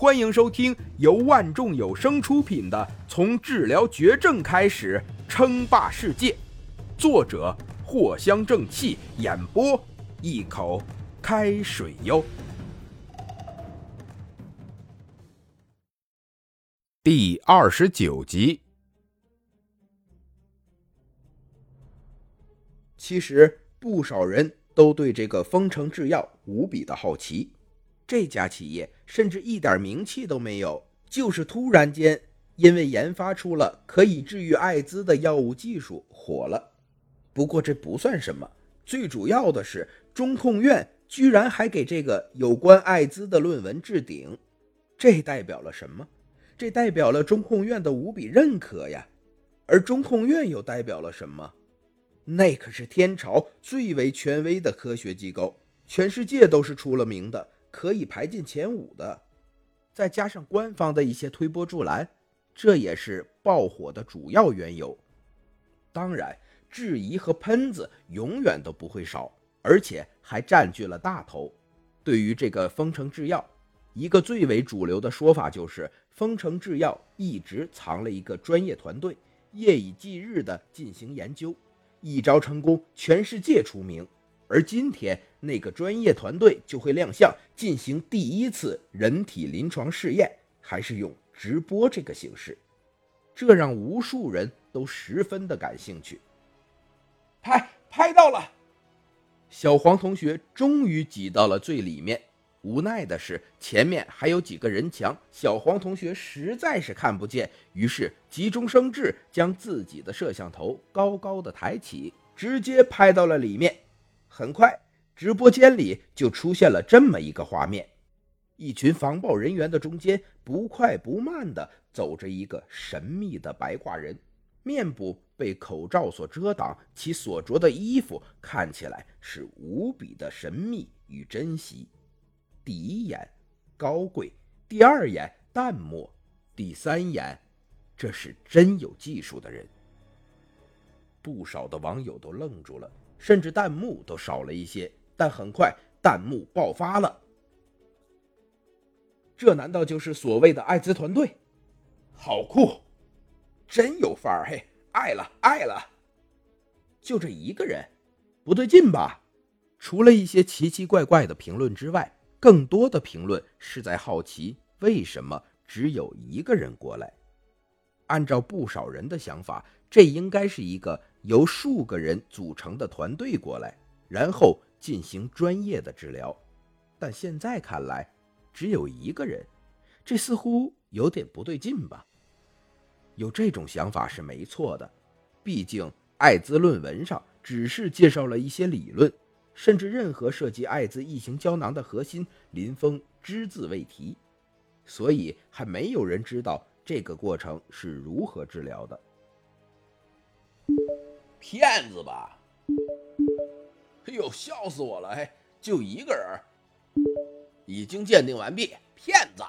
欢迎收听由万众有声出品的《从治疗绝症开始称霸世界》，作者藿香正气，演播一口开水哟。第二十九集。其实不少人都对这个丰城制药无比的好奇。这家企业甚至一点名气都没有，就是突然间因为研发出了可以治愈艾滋的药物技术火了。不过这不算什么，最主要的是中控院居然还给这个有关艾滋的论文置顶，这代表了什么？这代表了中控院的无比认可呀。而中控院又代表了什么？那可是天朝最为权威的科学机构，全世界都是出了名的。可以排进前五的，再加上官方的一些推波助澜，这也是爆火的主要缘由。当然，质疑和喷子永远都不会少，而且还占据了大头。对于这个丰城制药，一个最为主流的说法就是，丰城制药一直藏了一个专业团队，夜以继日地进行研究，一招成功，全世界出名。而今天，那个专业团队就会亮相，进行第一次人体临床试验，还是用直播这个形式，这让无数人都十分的感兴趣。拍拍到了，小黄同学终于挤到了最里面。无奈的是，前面还有几个人墙，小黄同学实在是看不见，于是急中生智，将自己的摄像头高高的抬起，直接拍到了里面。很快，直播间里就出现了这么一个画面：一群防暴人员的中间，不快不慢地走着一个神秘的白褂人，面部被口罩所遮挡，其所着的衣服看起来是无比的神秘与珍惜。第一眼，高贵；第二眼，淡漠；第三眼，这是真有技术的人。不少的网友都愣住了。甚至弹幕都少了一些，但很快弹幕爆发了。这难道就是所谓的艾滋团队？好酷，真有范儿！嘿，爱了爱了！就这一个人，不对劲吧？除了一些奇奇怪怪的评论之外，更多的评论是在好奇为什么只有一个人过来。按照不少人的想法，这应该是一个。由数个人组成的团队过来，然后进行专业的治疗，但现在看来只有一个人，这似乎有点不对劲吧？有这种想法是没错的，毕竟艾滋论文上只是介绍了一些理论，甚至任何涉及艾滋异型胶囊的核心，林峰只字未提，所以还没有人知道这个过程是如何治疗的。骗子吧！哎呦，笑死我了！嘿，就一个人，已经鉴定完毕，骗子！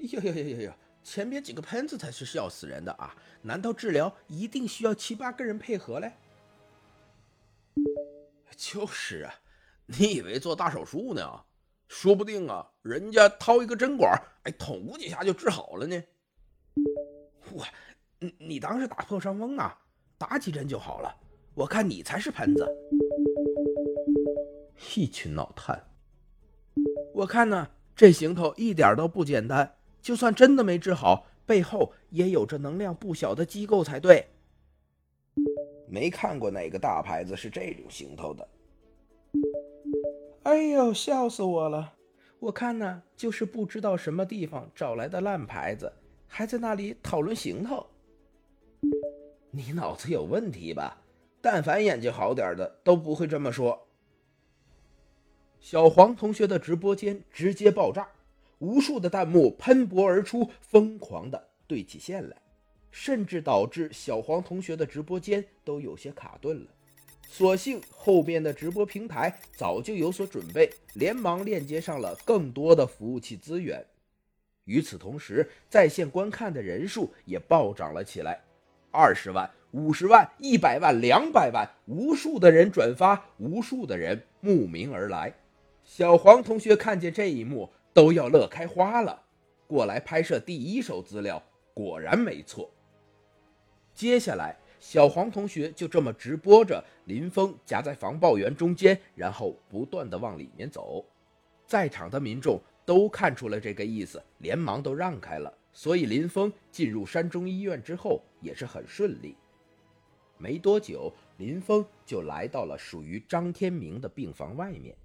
呦呦呦呦呦，前边几个喷子才是笑死人的啊！难道治疗一定需要七八个人配合嘞？就是啊，你以为做大手术呢？说不定啊，人家掏一个针管，哎，捅几下就治好了呢。我。你当是打破伤风啊？打几针就好了。我看你才是喷子，一群脑瘫。我看呢，这行头一点都不简单。就算真的没治好，背后也有着能量不小的机构才对。没看过哪个大牌子是这种行头的。哎呦，笑死我了！我看呢，就是不知道什么地方找来的烂牌子，还在那里讨论行头。你脑子有问题吧？但凡眼睛好点的都不会这么说。小黄同学的直播间直接爆炸，无数的弹幕喷薄而出，疯狂的对起线来，甚至导致小黄同学的直播间都有些卡顿了。所幸后边的直播平台早就有所准备，连忙链接上了更多的服务器资源。与此同时，在线观看的人数也暴涨了起来。二十万、五十万、一百万、两百万，无数的人转发，无数的人慕名而来。小黄同学看见这一幕，都要乐开花了，过来拍摄第一手资料，果然没错。接下来，小黄同学就这么直播着林峰夹在防爆员中间，然后不断的往里面走。在场的民众都看出了这个意思，连忙都让开了。所以林峰进入山中医院之后也是很顺利。没多久，林峰就来到了属于张天明的病房外面。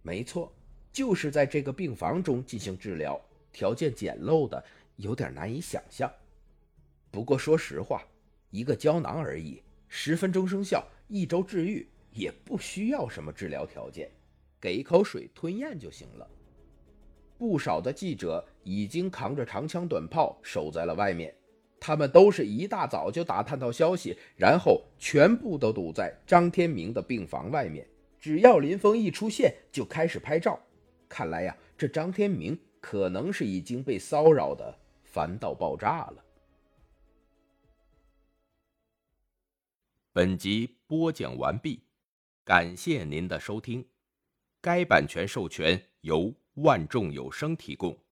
没错，就是在这个病房中进行治疗，条件简陋的有点难以想象。不过说实话，一个胶囊而已，十分钟生效，一周治愈，也不需要什么治疗条件，给一口水吞咽就行了。不少的记者已经扛着长枪短炮守在了外面。他们都是一大早就打探到消息，然后全部都堵在张天明的病房外面。只要林峰一出现，就开始拍照。看来呀，这张天明可能是已经被骚扰的烦到爆炸了。本集播讲完毕，感谢您的收听。该版权授权由万众有声提供。